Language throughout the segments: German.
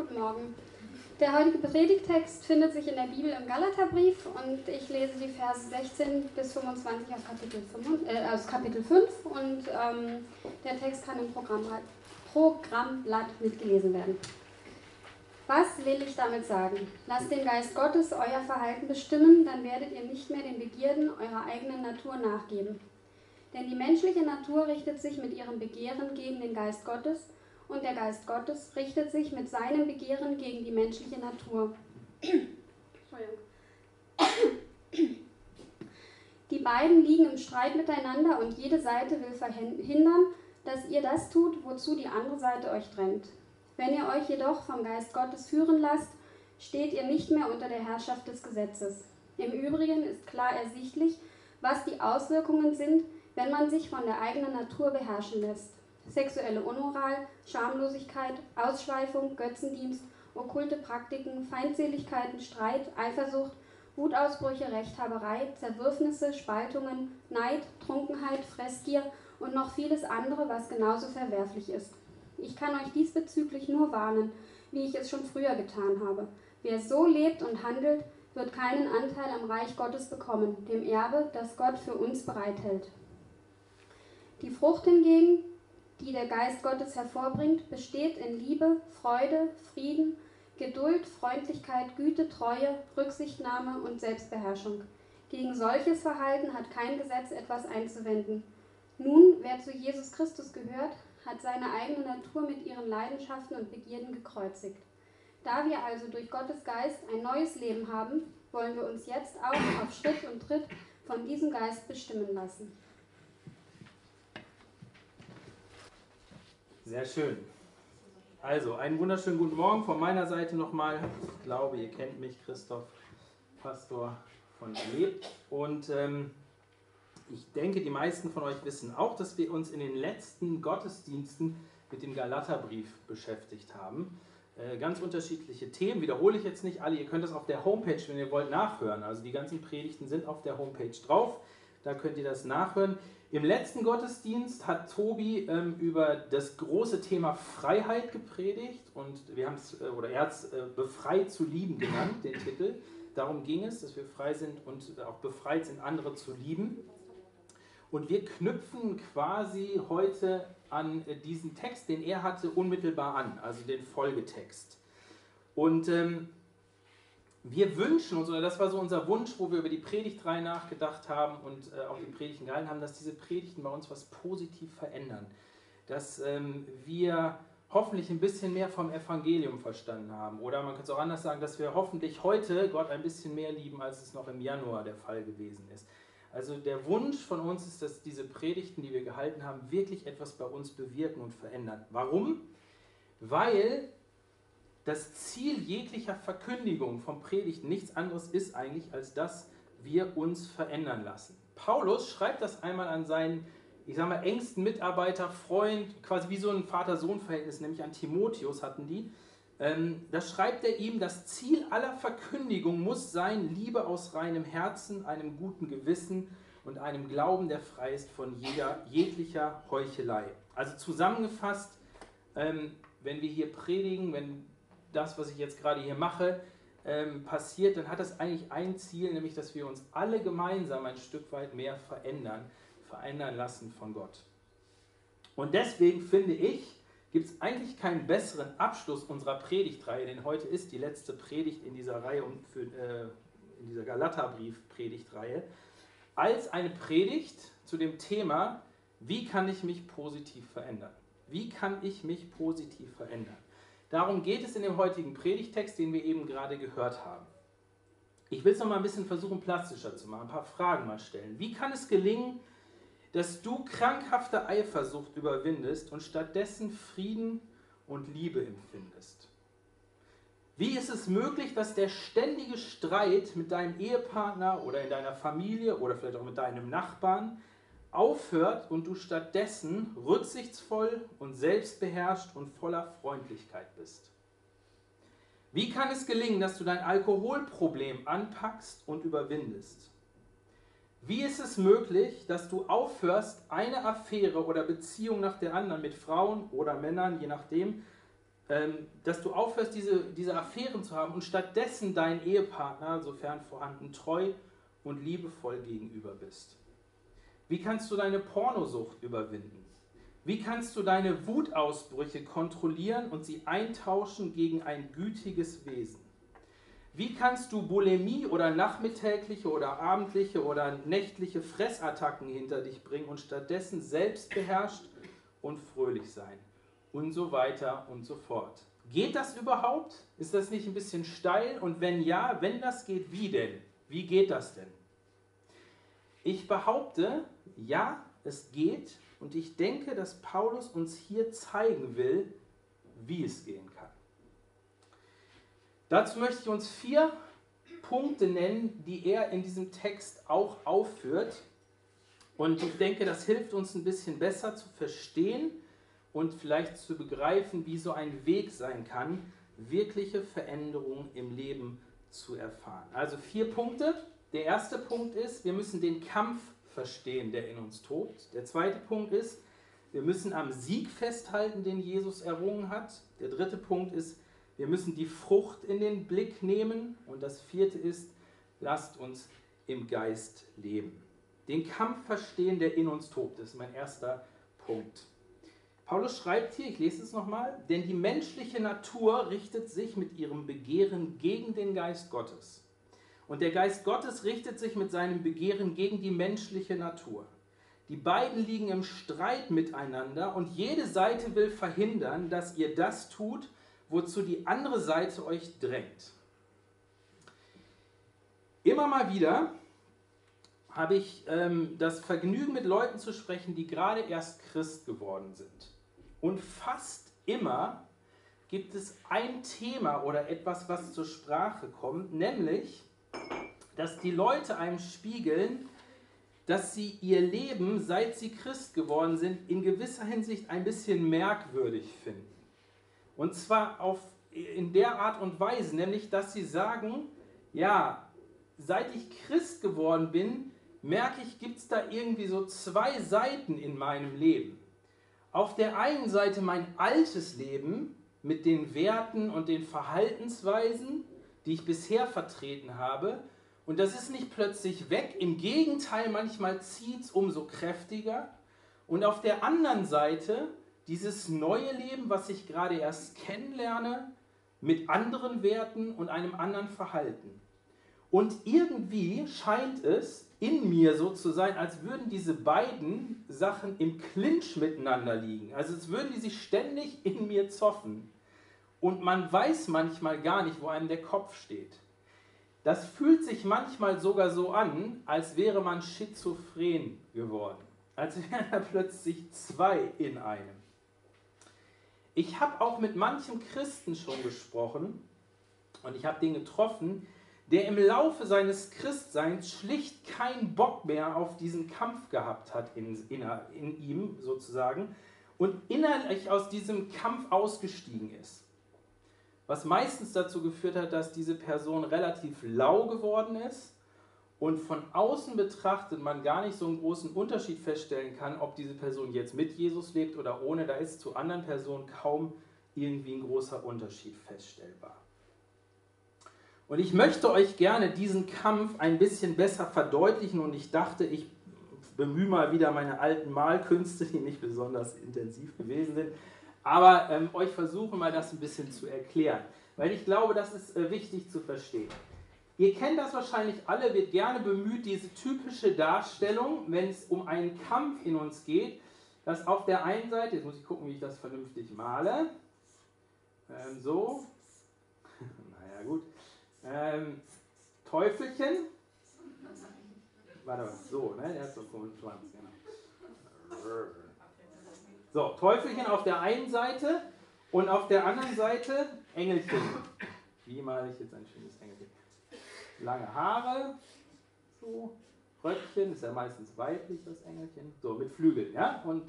guten Morgen. Der heutige Predigtext findet sich in der Bibel im Galaterbrief und ich lese die Verse 16 bis 25 aus Kapitel 5, äh, aus Kapitel 5 und ähm, der Text kann im Programm, Programmblatt mitgelesen werden. Was will ich damit sagen? Lasst den Geist Gottes euer Verhalten bestimmen, dann werdet ihr nicht mehr den Begierden eurer eigenen Natur nachgeben. Denn die menschliche Natur richtet sich mit ihrem Begehren gegen den Geist Gottes und der Geist Gottes richtet sich mit seinem Begehren gegen die menschliche Natur. Die beiden liegen im Streit miteinander und jede Seite will verhindern, dass ihr das tut, wozu die andere Seite euch drängt. Wenn ihr euch jedoch vom Geist Gottes führen lasst, steht ihr nicht mehr unter der Herrschaft des Gesetzes. Im Übrigen ist klar ersichtlich, was die Auswirkungen sind, wenn man sich von der eigenen Natur beherrschen lässt sexuelle Unmoral, Schamlosigkeit, Ausschweifung, Götzendienst, okkulte Praktiken, Feindseligkeiten, Streit, Eifersucht, Wutausbrüche, Rechthaberei, Zerwürfnisse, Spaltungen, Neid, Trunkenheit, Fressgier und noch vieles andere, was genauso verwerflich ist. Ich kann euch diesbezüglich nur warnen, wie ich es schon früher getan habe. Wer so lebt und handelt, wird keinen Anteil am Reich Gottes bekommen, dem Erbe, das Gott für uns bereithält. Die Frucht hingegen, die der Geist Gottes hervorbringt, besteht in Liebe, Freude, Frieden, Geduld, Freundlichkeit, Güte, Treue, Rücksichtnahme und Selbstbeherrschung. Gegen solches Verhalten hat kein Gesetz etwas einzuwenden. Nun, wer zu Jesus Christus gehört, hat seine eigene Natur mit ihren Leidenschaften und Begierden gekreuzigt. Da wir also durch Gottes Geist ein neues Leben haben, wollen wir uns jetzt auch auf Schritt und Tritt von diesem Geist bestimmen lassen. Sehr schön. Also, einen wunderschönen guten Morgen von meiner Seite nochmal. Ich glaube, ihr kennt mich, Christoph, Pastor von Lebt. Und ähm, ich denke, die meisten von euch wissen auch, dass wir uns in den letzten Gottesdiensten mit dem Galaterbrief beschäftigt haben. Äh, ganz unterschiedliche Themen, wiederhole ich jetzt nicht alle. Ihr könnt das auf der Homepage, wenn ihr wollt, nachhören. Also die ganzen Predigten sind auf der Homepage drauf. Da könnt ihr das nachhören. Im letzten Gottesdienst hat Tobi ähm, über das große Thema Freiheit gepredigt und wir haben es, äh, oder er hat es äh, befreit zu lieben genannt, den Titel. Darum ging es, dass wir frei sind und auch befreit sind, andere zu lieben. Und wir knüpfen quasi heute an äh, diesen Text, den er hatte, unmittelbar an, also den Folgetext. Und ähm, wir wünschen uns, oder das war so unser Wunsch, wo wir über die Predigtreihe nachgedacht haben und äh, auch die Predigten gehalten haben, dass diese Predigten bei uns was positiv verändern. Dass ähm, wir hoffentlich ein bisschen mehr vom Evangelium verstanden haben. Oder man könnte es auch anders sagen, dass wir hoffentlich heute Gott ein bisschen mehr lieben, als es noch im Januar der Fall gewesen ist. Also der Wunsch von uns ist, dass diese Predigten, die wir gehalten haben, wirklich etwas bei uns bewirken und verändern. Warum? Weil das Ziel jeglicher Verkündigung von Predigten nichts anderes ist eigentlich, als dass wir uns verändern lassen. Paulus schreibt das einmal an seinen, ich sage mal, engsten Mitarbeiter, Freund, quasi wie so ein Vater-Sohn-Verhältnis, nämlich an Timotheus hatten die. Ähm, da schreibt er ihm, das Ziel aller Verkündigung muss sein, Liebe aus reinem Herzen, einem guten Gewissen und einem Glauben, der frei ist von jeder, jeglicher Heuchelei. Also zusammengefasst, ähm, wenn wir hier predigen, wenn das, was ich jetzt gerade hier mache, ähm, passiert, dann hat das eigentlich ein Ziel, nämlich dass wir uns alle gemeinsam ein Stück weit mehr verändern, verändern lassen von Gott. Und deswegen finde ich, gibt es eigentlich keinen besseren Abschluss unserer Predigtreihe, denn heute ist die letzte Predigt in dieser Reihe und für, äh, in dieser Galaterbrief-Predigtreihe, als eine Predigt zu dem Thema, wie kann ich mich positiv verändern? Wie kann ich mich positiv verändern? Darum geht es in dem heutigen Predigtext, den wir eben gerade gehört haben. Ich will es noch mal ein bisschen versuchen, plastischer zu machen, ein paar Fragen mal stellen. Wie kann es gelingen, dass du krankhafte Eifersucht überwindest und stattdessen Frieden und Liebe empfindest? Wie ist es möglich, dass der ständige Streit mit deinem Ehepartner oder in deiner Familie oder vielleicht auch mit deinem Nachbarn aufhört und du stattdessen rücksichtsvoll und selbstbeherrscht und voller Freundlichkeit bist? Wie kann es gelingen, dass du dein Alkoholproblem anpackst und überwindest? Wie ist es möglich, dass du aufhörst, eine Affäre oder Beziehung nach der anderen mit Frauen oder Männern, je nachdem, ähm, dass du aufhörst, diese, diese Affären zu haben und stattdessen deinen Ehepartner, sofern vorhanden, treu und liebevoll gegenüber bist? Wie kannst du deine Pornosucht überwinden? Wie kannst du deine Wutausbrüche kontrollieren und sie eintauschen gegen ein gütiges Wesen? Wie kannst du Bulimie oder nachmittägliche oder abendliche oder nächtliche Fressattacken hinter dich bringen und stattdessen selbstbeherrscht und fröhlich sein? Und so weiter und so fort. Geht das überhaupt? Ist das nicht ein bisschen steil? Und wenn ja, wenn das geht, wie denn? Wie geht das denn? Ich behaupte, ja, es geht. Und ich denke, dass Paulus uns hier zeigen will, wie es gehen kann. Dazu möchte ich uns vier Punkte nennen, die er in diesem Text auch aufführt. Und ich denke, das hilft uns ein bisschen besser zu verstehen und vielleicht zu begreifen, wie so ein Weg sein kann, wirkliche Veränderungen im Leben zu erfahren. Also vier Punkte. Der erste Punkt ist, wir müssen den Kampf verstehen, der in uns tobt. Der zweite Punkt ist, wir müssen am Sieg festhalten, den Jesus errungen hat. Der dritte Punkt ist, wir müssen die Frucht in den Blick nehmen. Und das vierte ist, lasst uns im Geist leben. Den Kampf verstehen, der in uns tobt, das ist mein erster Punkt. Paulus schreibt hier, ich lese es nochmal, denn die menschliche Natur richtet sich mit ihrem Begehren gegen den Geist Gottes. Und der Geist Gottes richtet sich mit seinem Begehren gegen die menschliche Natur. Die beiden liegen im Streit miteinander und jede Seite will verhindern, dass ihr das tut, wozu die andere Seite euch drängt. Immer mal wieder habe ich ähm, das Vergnügen, mit Leuten zu sprechen, die gerade erst Christ geworden sind. Und fast immer gibt es ein Thema oder etwas, was zur Sprache kommt, nämlich, dass die Leute einem spiegeln, dass sie ihr Leben, seit sie Christ geworden sind, in gewisser Hinsicht ein bisschen merkwürdig finden. Und zwar auf, in der Art und Weise, nämlich dass sie sagen, ja, seit ich Christ geworden bin, merke ich, gibt es da irgendwie so zwei Seiten in meinem Leben. Auf der einen Seite mein altes Leben mit den Werten und den Verhaltensweisen, die ich bisher vertreten habe. Und das ist nicht plötzlich weg, im Gegenteil, manchmal zieht es umso kräftiger. Und auf der anderen Seite dieses neue Leben, was ich gerade erst kennenlerne, mit anderen Werten und einem anderen Verhalten. Und irgendwie scheint es in mir so zu sein, als würden diese beiden Sachen im Clinch miteinander liegen. Also als würden die sich ständig in mir zoffen. Und man weiß manchmal gar nicht, wo einem der Kopf steht. Das fühlt sich manchmal sogar so an, als wäre man schizophren geworden. Als wären da plötzlich zwei in einem. Ich habe auch mit manchem Christen schon gesprochen und ich habe den getroffen, der im Laufe seines Christseins schlicht keinen Bock mehr auf diesen Kampf gehabt hat in, in, in ihm sozusagen und innerlich aus diesem Kampf ausgestiegen ist. Was meistens dazu geführt hat, dass diese Person relativ lau geworden ist und von außen betrachtet man gar nicht so einen großen Unterschied feststellen kann, ob diese Person jetzt mit Jesus lebt oder ohne. Da ist zu anderen Personen kaum irgendwie ein großer Unterschied feststellbar. Und ich möchte euch gerne diesen Kampf ein bisschen besser verdeutlichen und ich dachte, ich bemühe mal wieder meine alten Malkünste, die nicht besonders intensiv gewesen sind, aber ähm, euch versuche mal das ein bisschen zu erklären, weil ich glaube, das ist äh, wichtig zu verstehen. Ihr kennt das wahrscheinlich alle, wird gerne bemüht, diese typische Darstellung, wenn es um einen Kampf in uns geht, dass auf der einen Seite, jetzt muss ich gucken, wie ich das vernünftig male, ähm, so, naja gut, ähm, Teufelchen, warte, so, ne, der ist so 25, genau. So, Teufelchen auf der einen Seite und auf der anderen Seite Engelchen. Wie male ich jetzt ein schönes Engelchen? lange Haare, so, Röckchen, ist ja meistens weiblich, das Engelchen, so, mit Flügeln, ja, und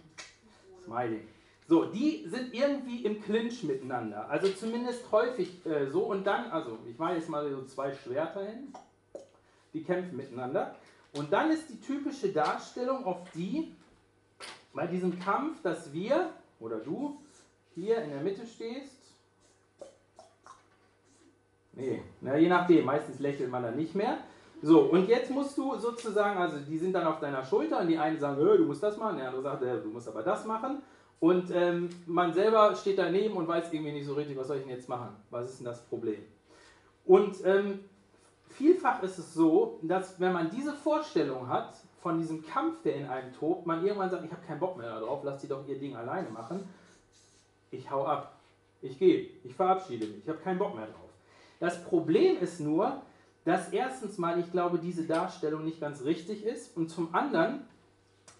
Smiling. So, die sind irgendwie im Clinch miteinander, also zumindest häufig äh, so und dann, also ich mache jetzt mal so zwei Schwerter hin, die kämpfen miteinander und dann ist die typische Darstellung auf die, bei diesem Kampf, dass wir oder du hier in der Mitte stehst Nee, na, je nachdem, meistens lächelt man dann nicht mehr. So, und jetzt musst du sozusagen, also die sind dann auf deiner Schulter und die einen sagen, du musst das machen, der andere sagt, du musst aber das machen. Und ähm, man selber steht daneben und weiß irgendwie nicht so richtig, was soll ich denn jetzt machen? Was ist denn das Problem? Und ähm, vielfach ist es so, dass wenn man diese Vorstellung hat von diesem Kampf, der in einem tobt, man irgendwann sagt, ich habe keinen Bock mehr darauf, lass die doch ihr Ding alleine machen. Ich hau ab. Ich gehe. Ich verabschiede mich. Ich habe keinen Bock mehr drauf. Das Problem ist nur, dass erstens mal, ich glaube, diese Darstellung nicht ganz richtig ist und zum anderen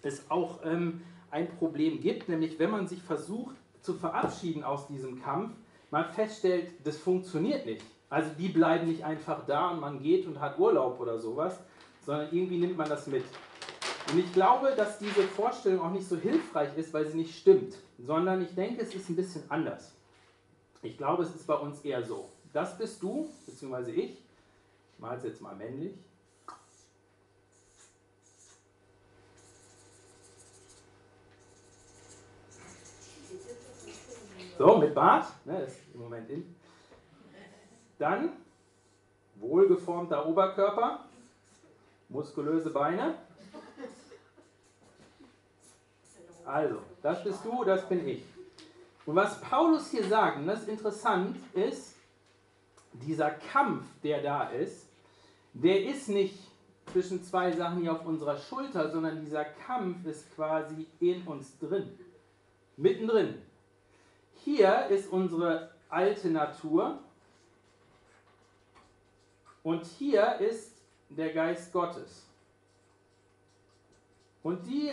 es auch ähm, ein Problem gibt, nämlich wenn man sich versucht zu verabschieden aus diesem Kampf, man feststellt, das funktioniert nicht. Also die bleiben nicht einfach da und man geht und hat Urlaub oder sowas, sondern irgendwie nimmt man das mit. Und ich glaube, dass diese Vorstellung auch nicht so hilfreich ist, weil sie nicht stimmt, sondern ich denke, es ist ein bisschen anders. Ich glaube, es ist bei uns eher so. Das bist du, beziehungsweise ich, mal es jetzt mal männlich. So, mit Bart, ne, ist im Moment in. Dann wohlgeformter Oberkörper, muskulöse Beine. Also, das bist du, das bin ich. Und was Paulus hier sagt, und das ist interessant, ist, dieser Kampf, der da ist, der ist nicht zwischen zwei Sachen hier auf unserer Schulter, sondern dieser Kampf ist quasi in uns drin, mittendrin. Hier ist unsere alte Natur und hier ist der Geist Gottes. Und die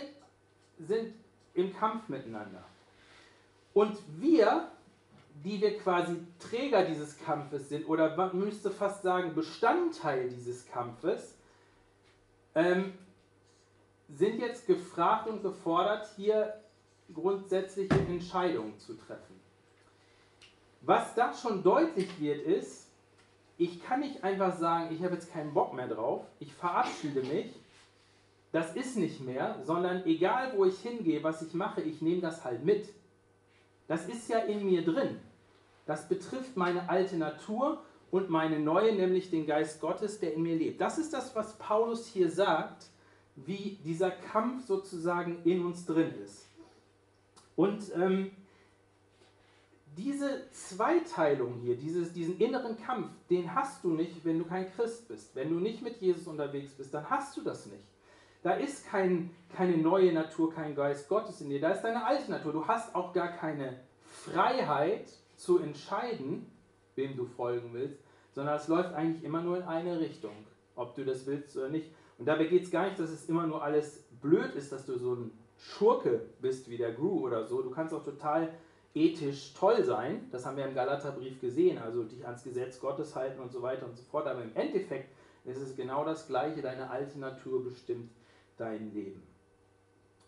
sind im Kampf miteinander. Und wir die wir quasi Träger dieses Kampfes sind oder man müsste fast sagen Bestandteil dieses Kampfes, ähm, sind jetzt gefragt und gefordert, hier grundsätzliche Entscheidungen zu treffen. Was da schon deutlich wird, ist, ich kann nicht einfach sagen, ich habe jetzt keinen Bock mehr drauf, ich verabschiede mich, das ist nicht mehr, sondern egal wo ich hingehe, was ich mache, ich nehme das halt mit. Das ist ja in mir drin. Das betrifft meine alte Natur und meine neue, nämlich den Geist Gottes, der in mir lebt. Das ist das, was Paulus hier sagt, wie dieser Kampf sozusagen in uns drin ist. Und ähm, diese Zweiteilung hier, dieses, diesen inneren Kampf, den hast du nicht, wenn du kein Christ bist. Wenn du nicht mit Jesus unterwegs bist, dann hast du das nicht. Da ist kein, keine neue Natur, kein Geist Gottes in dir. Da ist deine alte Natur. Du hast auch gar keine Freiheit, zu entscheiden, wem du folgen willst, sondern es läuft eigentlich immer nur in eine Richtung, ob du das willst oder nicht. Und dabei geht es gar nicht, dass es immer nur alles blöd ist, dass du so ein Schurke bist wie der Gru oder so. Du kannst auch total ethisch toll sein, das haben wir im Galaterbrief gesehen, also dich ans Gesetz Gottes halten und so weiter und so fort. Aber im Endeffekt ist es genau das Gleiche, deine alte Natur bestimmt dein Leben.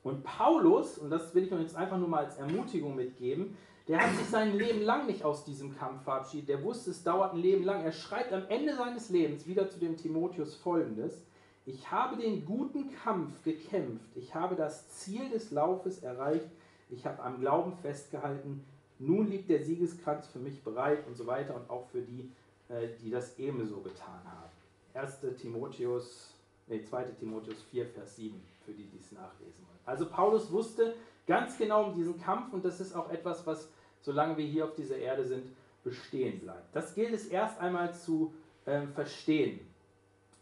Und Paulus, und das will ich euch jetzt einfach nur mal als Ermutigung mitgeben, der hat sich sein Leben lang nicht aus diesem Kampf verabschiedet. Der wusste, es dauert ein Leben lang. Er schreibt am Ende seines Lebens wieder zu dem Timotheus folgendes: Ich habe den guten Kampf gekämpft. Ich habe das Ziel des Laufes erreicht. Ich habe am Glauben festgehalten. Nun liegt der Siegeskranz für mich bereit und so weiter und auch für die, äh, die das ebenso getan haben. 1. Timotheus, nee, 2. Timotheus 4, Vers 7, für die, die es nachlesen wollen. Also Paulus wusste, Ganz genau um diesen Kampf und das ist auch etwas, was, solange wir hier auf dieser Erde sind, bestehen bleibt. Das gilt es erst einmal zu äh, verstehen.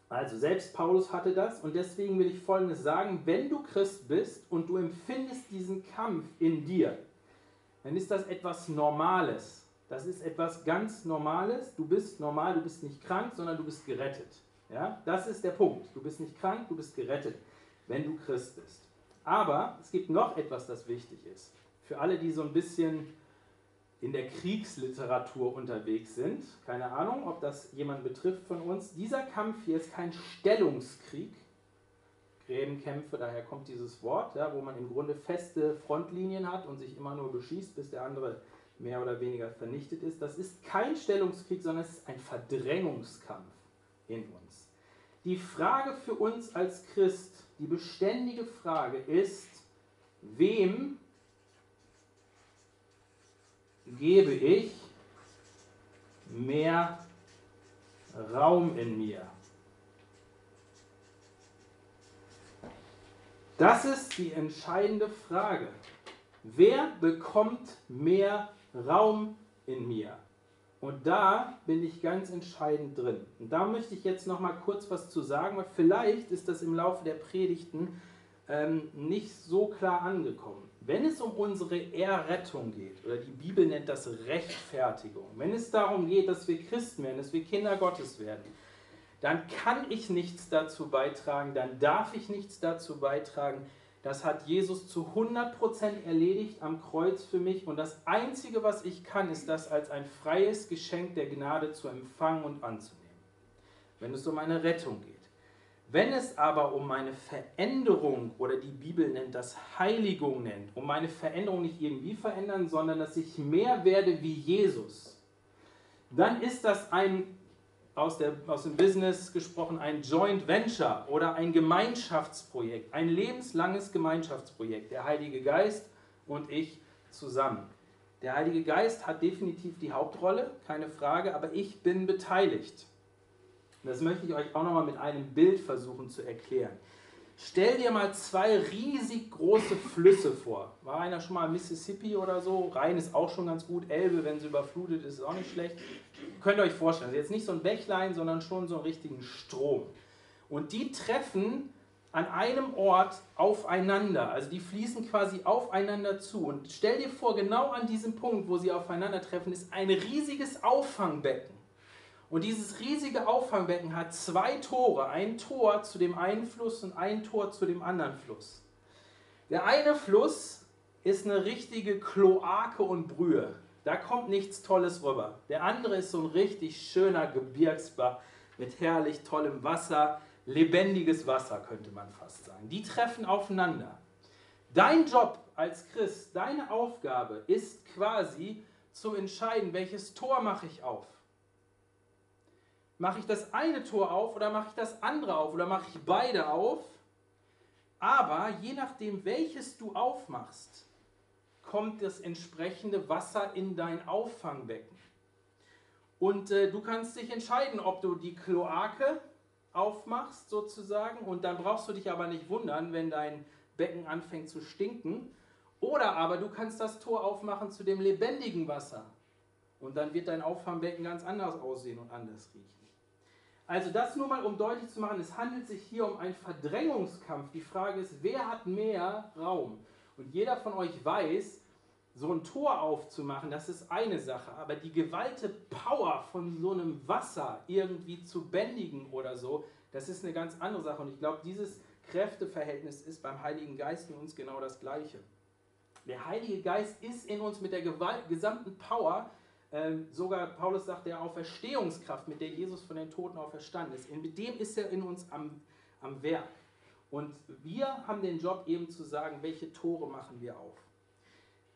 Also selbst Paulus hatte das und deswegen will ich Folgendes sagen, wenn du Christ bist und du empfindest diesen Kampf in dir, dann ist das etwas Normales. Das ist etwas ganz Normales. Du bist normal, du bist nicht krank, sondern du bist gerettet. Ja? Das ist der Punkt. Du bist nicht krank, du bist gerettet, wenn du Christ bist. Aber es gibt noch etwas, das wichtig ist. Für alle, die so ein bisschen in der Kriegsliteratur unterwegs sind, keine Ahnung, ob das jemand betrifft von uns, dieser Kampf hier ist kein Stellungskrieg. Gräbenkämpfe, daher kommt dieses Wort, ja, wo man im Grunde feste Frontlinien hat und sich immer nur beschießt, bis der andere mehr oder weniger vernichtet ist. Das ist kein Stellungskrieg, sondern es ist ein Verdrängungskampf in uns. Die Frage für uns als Christ die beständige Frage ist, wem gebe ich mehr Raum in mir? Das ist die entscheidende Frage. Wer bekommt mehr Raum in mir? Und da bin ich ganz entscheidend drin. Und da möchte ich jetzt noch mal kurz was zu sagen, weil vielleicht ist das im Laufe der Predigten ähm, nicht so klar angekommen. Wenn es um unsere Errettung geht, oder die Bibel nennt das Rechtfertigung, wenn es darum geht, dass wir Christen werden, dass wir Kinder Gottes werden, dann kann ich nichts dazu beitragen, dann darf ich nichts dazu beitragen, das hat Jesus zu 100% erledigt am Kreuz für mich und das Einzige, was ich kann, ist das als ein freies Geschenk der Gnade zu empfangen und anzunehmen, wenn es um eine Rettung geht. Wenn es aber um meine Veränderung oder die Bibel nennt das Heiligung nennt, um meine Veränderung nicht irgendwie verändern, sondern dass ich mehr werde wie Jesus, dann ist das ein aus, der, aus dem Business gesprochen ein Joint Venture oder ein Gemeinschaftsprojekt, ein lebenslanges Gemeinschaftsprojekt. Der Heilige Geist und ich zusammen. Der Heilige Geist hat definitiv die Hauptrolle, keine Frage, aber ich bin beteiligt. Das möchte ich euch auch nochmal mit einem Bild versuchen zu erklären. Stell dir mal zwei riesig große Flüsse vor. War einer schon mal Mississippi oder so? Rhein ist auch schon ganz gut. Elbe, wenn sie überflutet ist, ist auch nicht schlecht. Könnt ihr euch vorstellen. Also jetzt nicht so ein Bächlein, sondern schon so einen richtigen Strom. Und die treffen an einem Ort aufeinander. Also die fließen quasi aufeinander zu. Und stell dir vor, genau an diesem Punkt, wo sie aufeinandertreffen, ist ein riesiges Auffangbecken. Und dieses riesige Auffangbecken hat zwei Tore, ein Tor zu dem einen Fluss und ein Tor zu dem anderen Fluss. Der eine Fluss ist eine richtige Kloake und Brühe. Da kommt nichts Tolles rüber. Der andere ist so ein richtig schöner Gebirgsbach mit herrlich tollem Wasser, lebendiges Wasser könnte man fast sagen. Die treffen aufeinander. Dein Job als Christ, deine Aufgabe ist quasi zu entscheiden, welches Tor mache ich auf. Mache ich das eine Tor auf oder mache ich das andere auf oder mache ich beide auf? Aber je nachdem, welches du aufmachst, kommt das entsprechende Wasser in dein Auffangbecken. Und äh, du kannst dich entscheiden, ob du die Kloake aufmachst sozusagen und dann brauchst du dich aber nicht wundern, wenn dein Becken anfängt zu stinken. Oder aber du kannst das Tor aufmachen zu dem lebendigen Wasser und dann wird dein Auffangbecken ganz anders aussehen und anders riechen. Also das nur mal, um deutlich zu machen, es handelt sich hier um einen Verdrängungskampf. Die Frage ist, wer hat mehr Raum? Und jeder von euch weiß, so ein Tor aufzumachen, das ist eine Sache, aber die gewalte Power von so einem Wasser irgendwie zu bändigen oder so, das ist eine ganz andere Sache. Und ich glaube, dieses Kräfteverhältnis ist beim Heiligen Geist in uns genau das Gleiche. Der Heilige Geist ist in uns mit der gesamten Power sogar Paulus sagt, der Auferstehungskraft, mit der Jesus von den Toten auferstanden ist, mit dem ist er in uns am, am Werk. Und wir haben den Job eben zu sagen, welche Tore machen wir auf.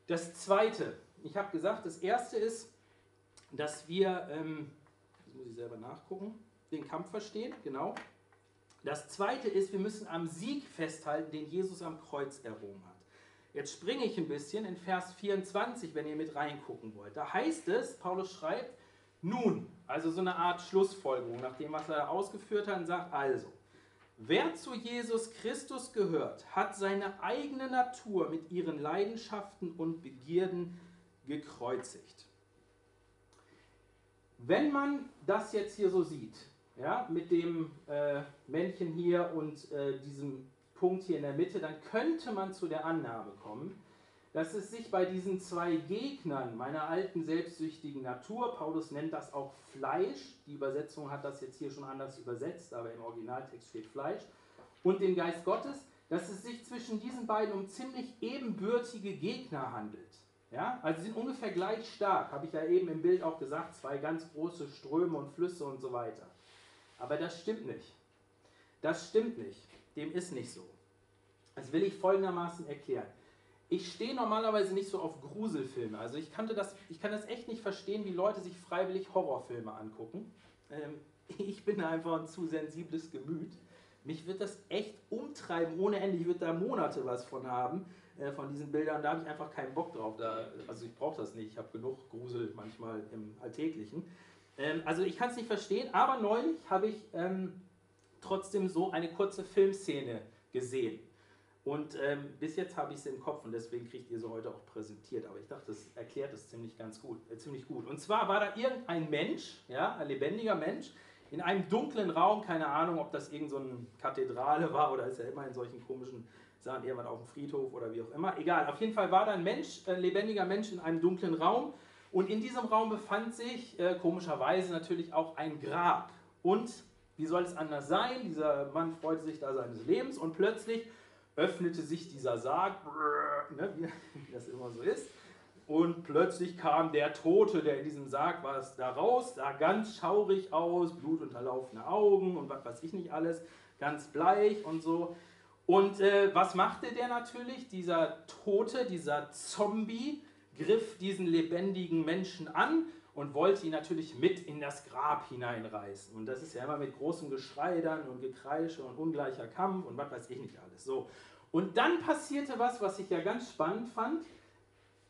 Das Zweite, ich habe gesagt, das Erste ist, dass wir, ähm, das muss ich selber nachgucken, den Kampf verstehen, genau. Das Zweite ist, wir müssen am Sieg festhalten, den Jesus am Kreuz errungen hat. Jetzt springe ich ein bisschen in Vers 24, wenn ihr mit reingucken wollt. Da heißt es, Paulus schreibt, nun, also so eine Art Schlussfolgerung, nach dem, was er ausgeführt hat, und sagt also, wer zu Jesus Christus gehört, hat seine eigene Natur mit ihren Leidenschaften und Begierden gekreuzigt. Wenn man das jetzt hier so sieht, ja, mit dem äh, Männchen hier und äh, diesem Punkt hier in der Mitte, dann könnte man zu der Annahme kommen, dass es sich bei diesen zwei Gegnern meiner alten selbstsüchtigen Natur, Paulus nennt das auch Fleisch, die Übersetzung hat das jetzt hier schon anders übersetzt, aber im Originaltext steht Fleisch, und dem Geist Gottes, dass es sich zwischen diesen beiden um ziemlich ebenbürtige Gegner handelt. Ja? Also sie sind ungefähr gleich stark, habe ich ja eben im Bild auch gesagt, zwei ganz große Ströme und Flüsse und so weiter. Aber das stimmt nicht. Das stimmt nicht. Dem ist nicht so. Das will ich folgendermaßen erklären. Ich stehe normalerweise nicht so auf Gruselfilme. Also ich, kannte das, ich kann das echt nicht verstehen, wie Leute sich freiwillig Horrorfilme angucken. Ähm, ich bin einfach ein zu sensibles Gemüt. Mich wird das echt umtreiben ohne Ende. Ich würde da Monate was von haben, äh, von diesen Bildern. Da habe ich einfach keinen Bock drauf. Da, also ich brauche das nicht. Ich habe genug Grusel manchmal im Alltäglichen. Ähm, also ich kann es nicht verstehen, aber neulich habe ich ähm, trotzdem so eine kurze Filmszene gesehen. Und ähm, bis jetzt habe ich es im Kopf und deswegen kriegt ihr sie heute auch präsentiert. Aber ich dachte, das erklärt es ziemlich ganz gut, äh, ziemlich gut. Und zwar war da irgendein Mensch, ja, ein lebendiger Mensch, in einem dunklen Raum, keine Ahnung, ob das irgendeine so Kathedrale war oder ist ja immer in solchen komischen Sachen, irgendwann auf dem Friedhof oder wie auch immer. Egal, auf jeden Fall war da ein Mensch, ein lebendiger Mensch in einem dunklen Raum und in diesem Raum befand sich äh, komischerweise natürlich auch ein Grab. Und wie soll es anders sein? Dieser Mann freute sich da seines Lebens und plötzlich öffnete sich dieser Sarg, ne, wie das immer so ist. Und plötzlich kam der Tote, der in diesem Sarg war, da raus, sah ganz schaurig aus, blutunterlaufene Augen und was weiß ich nicht alles, ganz bleich und so. Und äh, was machte der natürlich? Dieser Tote, dieser Zombie, griff diesen lebendigen Menschen an und wollte ihn natürlich mit in das Grab hineinreißen. Und das ist ja immer mit großem Geschrei dann und Gekreische und ungleicher Kampf und was weiß ich nicht alles. So. Und dann passierte was, was ich ja ganz spannend fand.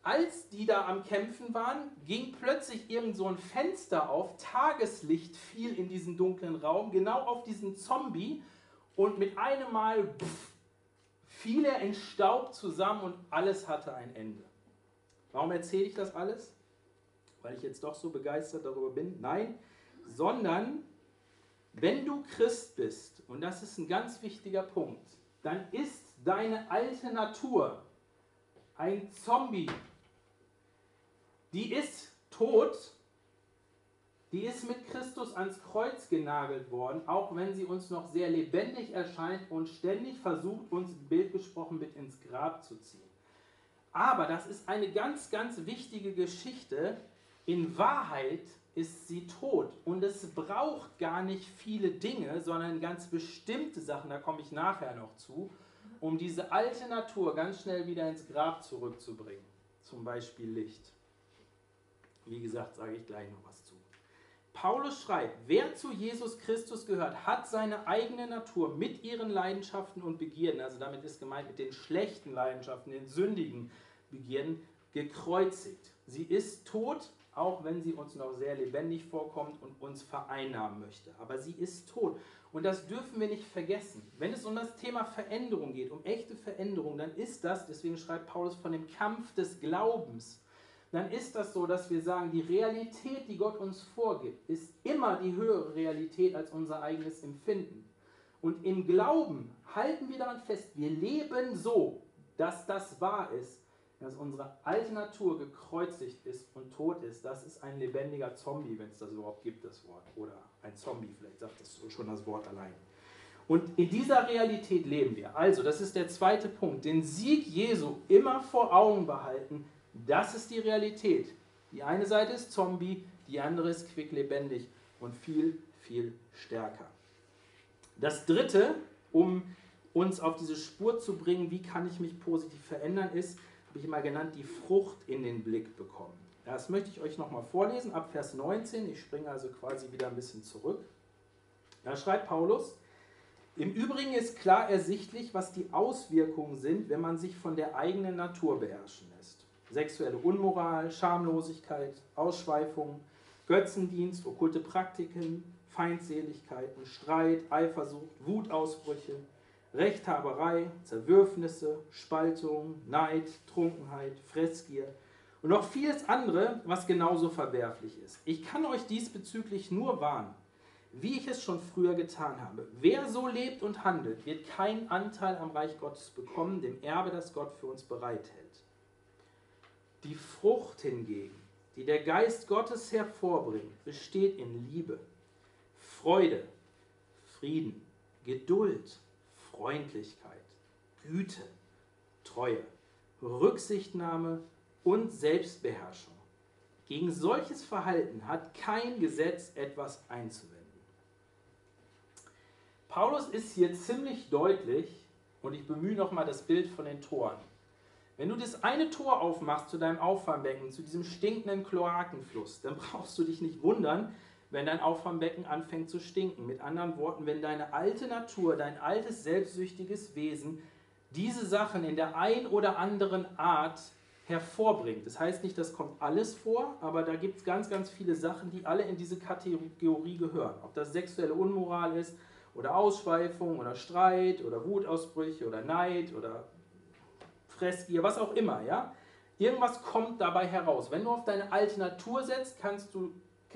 Als die da am Kämpfen waren, ging plötzlich irgend so ein Fenster auf, Tageslicht fiel in diesen dunklen Raum, genau auf diesen Zombie und mit einem Mal pff, fiel er in Staub zusammen und alles hatte ein Ende. Warum erzähle ich das alles? Weil ich jetzt doch so begeistert darüber bin? Nein, sondern wenn du Christ bist, und das ist ein ganz wichtiger Punkt, dann ist deine alte Natur ein Zombie. Die ist tot, die ist mit Christus ans Kreuz genagelt worden, auch wenn sie uns noch sehr lebendig erscheint und ständig versucht, uns im Bild gesprochen mit ins Grab zu ziehen. Aber das ist eine ganz, ganz wichtige Geschichte. In Wahrheit ist sie tot. Und es braucht gar nicht viele Dinge, sondern ganz bestimmte Sachen, da komme ich nachher noch zu, um diese alte Natur ganz schnell wieder ins Grab zurückzubringen. Zum Beispiel Licht. Wie gesagt, sage ich gleich noch was zu. Paulus schreibt, wer zu Jesus Christus gehört, hat seine eigene Natur mit ihren Leidenschaften und Begierden, also damit ist gemeint mit den schlechten Leidenschaften, den sündigen Begierden, gekreuzigt. Sie ist tot, auch wenn sie uns noch sehr lebendig vorkommt und uns vereinnahmen möchte. Aber sie ist tot. Und das dürfen wir nicht vergessen. Wenn es um das Thema Veränderung geht, um echte Veränderung, dann ist das, deswegen schreibt Paulus von dem Kampf des Glaubens, dann ist das so, dass wir sagen, die Realität, die Gott uns vorgibt, ist immer die höhere Realität als unser eigenes Empfinden. Und im Glauben halten wir daran fest, wir leben so, dass das wahr ist, dass unsere alte Natur gekreuzigt ist und tot ist. Das ist ein lebendiger Zombie, wenn es das überhaupt gibt, das Wort. Oder ein Zombie, vielleicht sagt das schon das Wort allein. Und in dieser Realität leben wir. Also, das ist der zweite Punkt. Den Sieg Jesu immer vor Augen behalten, das ist die Realität. Die eine Seite ist Zombie, die andere ist quicklebendig und viel, viel stärker. Das dritte, um uns auf diese Spur zu bringen, wie kann ich mich positiv verändern, ist, habe ich mal genannt, die Frucht in den Blick bekommen. Das möchte ich euch nochmal vorlesen, ab Vers 19. Ich springe also quasi wieder ein bisschen zurück. Da schreibt Paulus, im Übrigen ist klar ersichtlich, was die Auswirkungen sind, wenn man sich von der eigenen Natur beherrschen lässt sexuelle Unmoral, Schamlosigkeit, Ausschweifung, Götzendienst, okkulte Praktiken, Feindseligkeiten, Streit, Eifersucht, Wutausbrüche, Rechthaberei, Zerwürfnisse, Spaltung, Neid, Trunkenheit, Fressgier und noch vieles andere, was genauso verwerflich ist. Ich kann euch diesbezüglich nur warnen, wie ich es schon früher getan habe. Wer so lebt und handelt, wird keinen Anteil am Reich Gottes bekommen, dem Erbe, das Gott für uns bereithält. Die Frucht hingegen, die der Geist Gottes hervorbringt, besteht in Liebe, Freude, Frieden, Geduld, Freundlichkeit, Güte, Treue, Rücksichtnahme und Selbstbeherrschung. Gegen solches Verhalten hat kein Gesetz etwas einzuwenden. Paulus ist hier ziemlich deutlich und ich bemühe nochmal das Bild von den Toren. Wenn du das eine Tor aufmachst zu deinem Auffangbecken, zu diesem stinkenden Kloakenfluss, dann brauchst du dich nicht wundern, wenn dein Auffangbecken anfängt zu stinken. Mit anderen Worten, wenn deine alte Natur, dein altes selbstsüchtiges Wesen diese Sachen in der ein oder anderen Art hervorbringt. Das heißt nicht, das kommt alles vor, aber da gibt es ganz, ganz viele Sachen, die alle in diese Kategorie gehören. Ob das sexuelle Unmoral ist oder Ausschweifung oder Streit oder Wutausbrüche oder Neid oder Fressgier, was auch immer, ja. Irgendwas kommt dabei heraus. Wenn du auf deine alte Natur setzt, kannst du,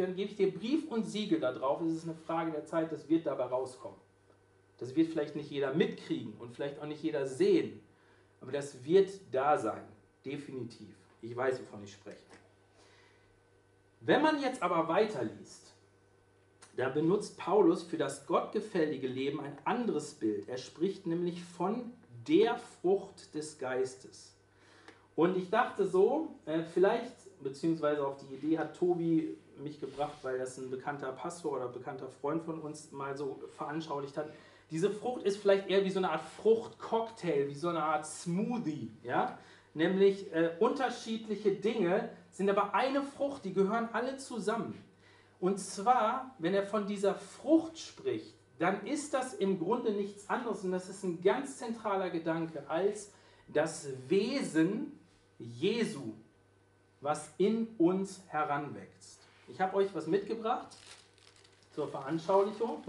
gebe ich dir Brief und Siegel darauf. Es ist eine Frage der Zeit, das wird dabei rauskommen. Das wird vielleicht nicht jeder mitkriegen und vielleicht auch nicht jeder sehen, aber das wird da sein. Definitiv. Ich weiß, wovon ich spreche. Wenn man jetzt aber weiterliest, da benutzt Paulus für das gottgefällige Leben ein anderes Bild. Er spricht nämlich von der Frucht des Geistes. Und ich dachte so, äh, vielleicht, beziehungsweise auf die Idee hat Tobi mich gebracht, weil das ein bekannter Pastor oder bekannter Freund von uns mal so veranschaulicht hat. Diese Frucht ist vielleicht eher wie so eine Art Fruchtcocktail, wie so eine Art Smoothie. Ja? nämlich äh, unterschiedliche Dinge sind aber eine Frucht, die gehören alle zusammen. Und zwar, wenn er von dieser Frucht spricht, dann ist das im Grunde nichts anderes und das ist ein ganz zentraler Gedanke als das Wesen Jesu, was in uns heranwächst. Ich habe euch was mitgebracht zur Veranschaulichung.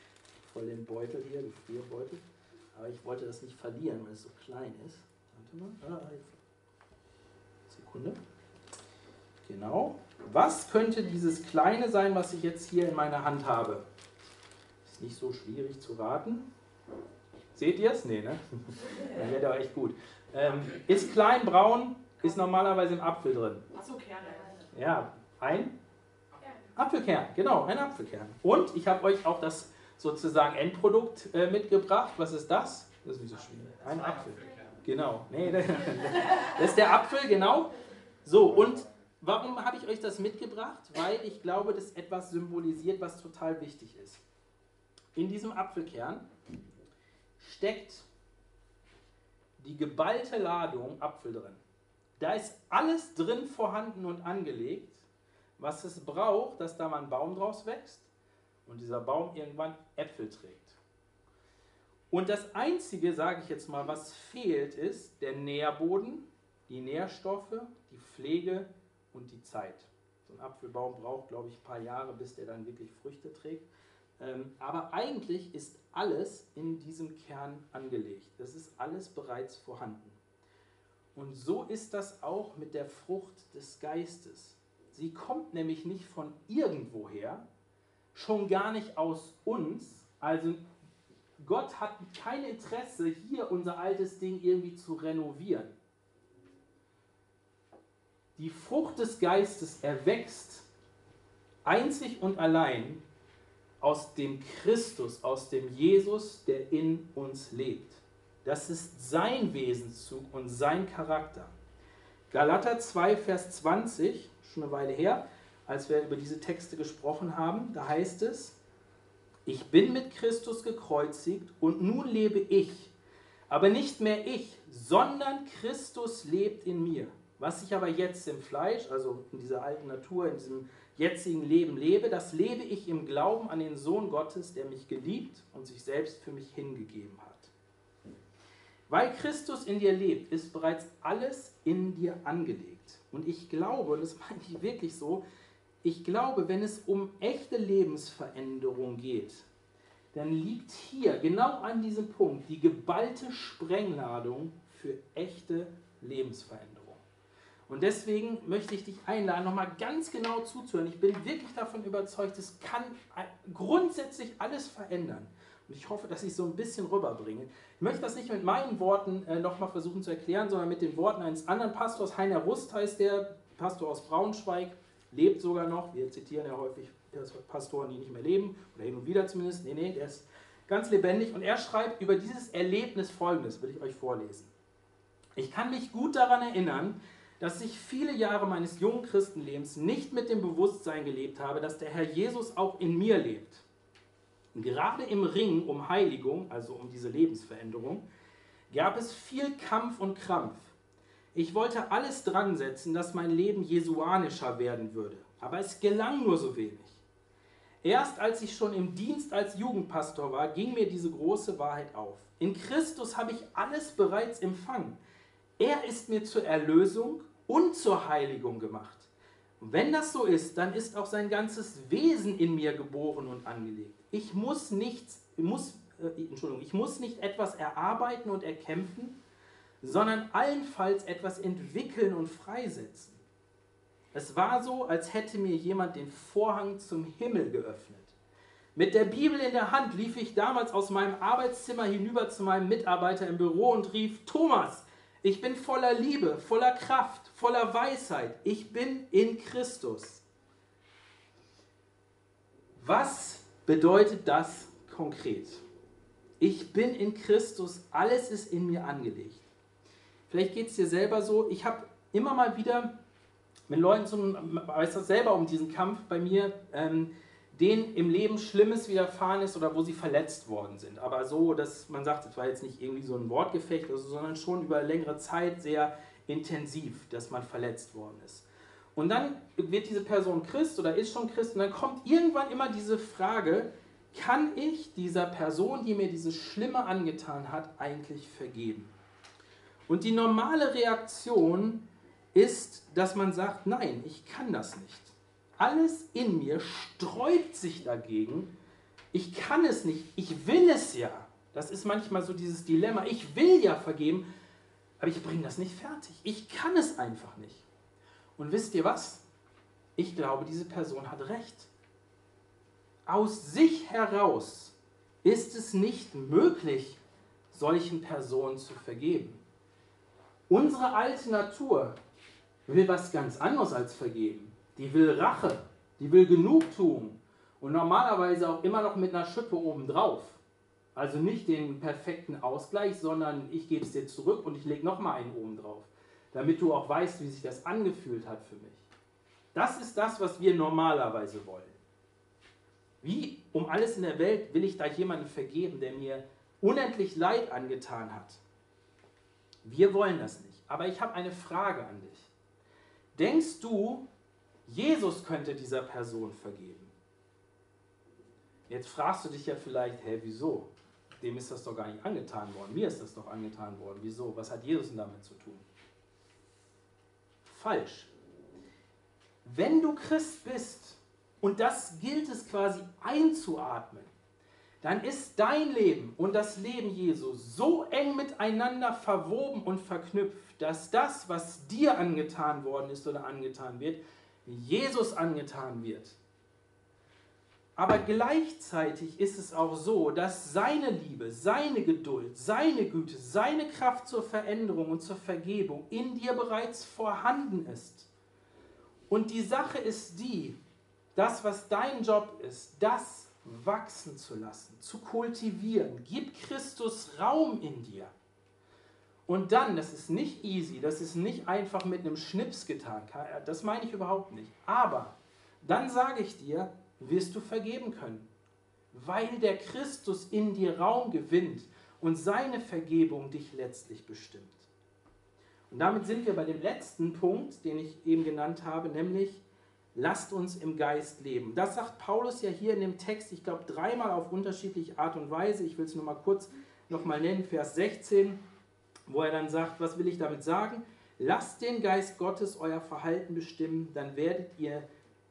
Voll den Beutel hier, den Gefrierbeutel. Aber ich wollte das nicht verlieren, weil es so klein ist. Warte mal. Ah, Sekunde. Genau. Was könnte dieses Kleine sein, was ich jetzt hier in meiner Hand habe? Ist nicht so schwierig zu raten. Seht ihr es? Nee, ne? Dann wäre der echt gut. Ähm, ist klein, braun, ist normalerweise im Apfel drin. Achso, Kerne. Ja, ein Apfelkern, genau, ein Apfelkern. Und ich habe euch auch das sozusagen Endprodukt äh, mitgebracht. Was ist das? Das ist nicht so schwierig. Ein Apfel. Genau. Nee, das ist der Apfel, genau. So, und warum habe ich euch das mitgebracht? Weil ich glaube, das etwas symbolisiert, was total wichtig ist. In diesem Apfelkern steckt die geballte Ladung Apfel drin. Da ist alles drin vorhanden und angelegt, was es braucht, dass da mal ein Baum draus wächst und dieser Baum irgendwann Äpfel trägt. Und das Einzige, sage ich jetzt mal, was fehlt, ist der Nährboden, die Nährstoffe, die Pflege und die Zeit. So ein Apfelbaum braucht, glaube ich, ein paar Jahre, bis der dann wirklich Früchte trägt. Ähm, aber eigentlich ist alles in diesem Kern angelegt. Das ist alles bereits vorhanden. Und so ist das auch mit der Frucht des Geistes. Sie kommt nämlich nicht von irgendwoher, schon gar nicht aus uns, also Gott hat kein Interesse, hier unser altes Ding irgendwie zu renovieren. Die Frucht des Geistes erwächst einzig und allein aus dem Christus, aus dem Jesus, der in uns lebt. Das ist sein Wesenszug und sein Charakter. Galater 2, Vers 20, schon eine Weile her, als wir über diese Texte gesprochen haben, da heißt es, ich bin mit Christus gekreuzigt und nun lebe ich, aber nicht mehr ich, sondern Christus lebt in mir. Was ich aber jetzt im Fleisch, also in dieser alten Natur, in diesem jetzigen Leben lebe, das lebe ich im Glauben an den Sohn Gottes, der mich geliebt und sich selbst für mich hingegeben hat. Weil Christus in dir lebt, ist bereits alles in dir angelegt. Und ich glaube, und das meine ich wirklich so, ich glaube, wenn es um echte Lebensveränderung geht, dann liegt hier genau an diesem Punkt die geballte Sprengladung für echte Lebensveränderung. Und deswegen möchte ich dich einladen, nochmal ganz genau zuzuhören. Ich bin wirklich davon überzeugt, es kann grundsätzlich alles verändern. Und ich hoffe, dass ich so ein bisschen rüberbringe. Ich möchte das nicht mit meinen Worten äh, nochmal versuchen zu erklären, sondern mit den Worten eines anderen Pastors. Heiner Rust heißt der, Pastor aus Braunschweig lebt sogar noch. Wir zitieren ja häufig Pastoren, die nicht mehr leben, oder hin und wieder zumindest. Nee, nee, der ist ganz lebendig. Und er schreibt über dieses Erlebnis folgendes, will ich euch vorlesen. Ich kann mich gut daran erinnern, dass ich viele Jahre meines jungen Christenlebens nicht mit dem Bewusstsein gelebt habe, dass der Herr Jesus auch in mir lebt. Gerade im Ring um Heiligung, also um diese Lebensveränderung, gab es viel Kampf und Krampf. Ich wollte alles dran setzen, dass mein Leben jesuanischer werden würde, aber es gelang nur so wenig. Erst als ich schon im Dienst als Jugendpastor war, ging mir diese große Wahrheit auf. In Christus habe ich alles bereits empfangen. Er ist mir zur Erlösung und zur Heiligung gemacht. Und wenn das so ist, dann ist auch sein ganzes Wesen in mir geboren und angelegt. Ich muss nichts, muss, äh, Entschuldigung, ich muss nicht etwas erarbeiten und erkämpfen, sondern allenfalls etwas entwickeln und freisetzen. Es war so, als hätte mir jemand den Vorhang zum Himmel geöffnet. Mit der Bibel in der Hand lief ich damals aus meinem Arbeitszimmer hinüber zu meinem Mitarbeiter im Büro und rief, Thomas, ich bin voller Liebe, voller Kraft, voller Weisheit. Ich bin in Christus. Was bedeutet das konkret? Ich bin in Christus, alles ist in mir angelegt. Vielleicht geht es dir selber so. Ich habe immer mal wieder mit Leuten, zum, weiß das selber um diesen Kampf bei mir, ähm, denen im Leben Schlimmes widerfahren ist oder wo sie verletzt worden sind. Aber so, dass man sagt, es war jetzt nicht irgendwie so ein Wortgefecht, also, sondern schon über längere Zeit sehr intensiv, dass man verletzt worden ist. Und dann wird diese Person Christ oder ist schon Christ und dann kommt irgendwann immer diese Frage, kann ich dieser Person, die mir dieses Schlimme angetan hat, eigentlich vergeben? Und die normale Reaktion ist, dass man sagt, nein, ich kann das nicht. Alles in mir sträubt sich dagegen. Ich kann es nicht, ich will es ja. Das ist manchmal so dieses Dilemma. Ich will ja vergeben, aber ich bringe das nicht fertig. Ich kann es einfach nicht. Und wisst ihr was? Ich glaube, diese Person hat recht. Aus sich heraus ist es nicht möglich, solchen Personen zu vergeben. Unsere alte Natur will was ganz anderes als vergeben. Die will Rache, die will Genugtuung und normalerweise auch immer noch mit einer Schippe obendrauf. Also nicht den perfekten Ausgleich, sondern ich gebe es dir zurück und ich lege nochmal einen oben drauf, damit du auch weißt, wie sich das angefühlt hat für mich. Das ist das, was wir normalerweise wollen. Wie um alles in der Welt will ich da jemanden vergeben, der mir unendlich Leid angetan hat? Wir wollen das nicht. Aber ich habe eine Frage an dich. Denkst du, Jesus könnte dieser Person vergeben? Jetzt fragst du dich ja vielleicht, hä, wieso? Dem ist das doch gar nicht angetan worden. Mir ist das doch angetan worden. Wieso? Was hat Jesus denn damit zu tun? Falsch. Wenn du Christ bist, und das gilt es quasi einzuatmen, dann ist dein Leben und das Leben Jesu so eng miteinander verwoben und verknüpft, dass das, was dir angetan worden ist oder angetan wird, Jesus angetan wird. Aber gleichzeitig ist es auch so, dass seine Liebe, seine Geduld, seine Güte, seine Kraft zur Veränderung und zur Vergebung in dir bereits vorhanden ist. Und die Sache ist die, das, was dein Job ist, das wachsen zu lassen, zu kultivieren. Gib Christus Raum in dir. Und dann, das ist nicht easy, das ist nicht einfach mit einem Schnips getan, das meine ich überhaupt nicht. Aber dann sage ich dir, wirst du vergeben können, weil der Christus in dir Raum gewinnt und seine Vergebung dich letztlich bestimmt. Und damit sind wir bei dem letzten Punkt, den ich eben genannt habe, nämlich lasst uns im Geist leben. Das sagt Paulus ja hier in dem Text, ich glaube dreimal auf unterschiedliche Art und Weise. Ich will es nur mal kurz nochmal nennen, Vers 16, wo er dann sagt, was will ich damit sagen? Lasst den Geist Gottes euer Verhalten bestimmen, dann werdet ihr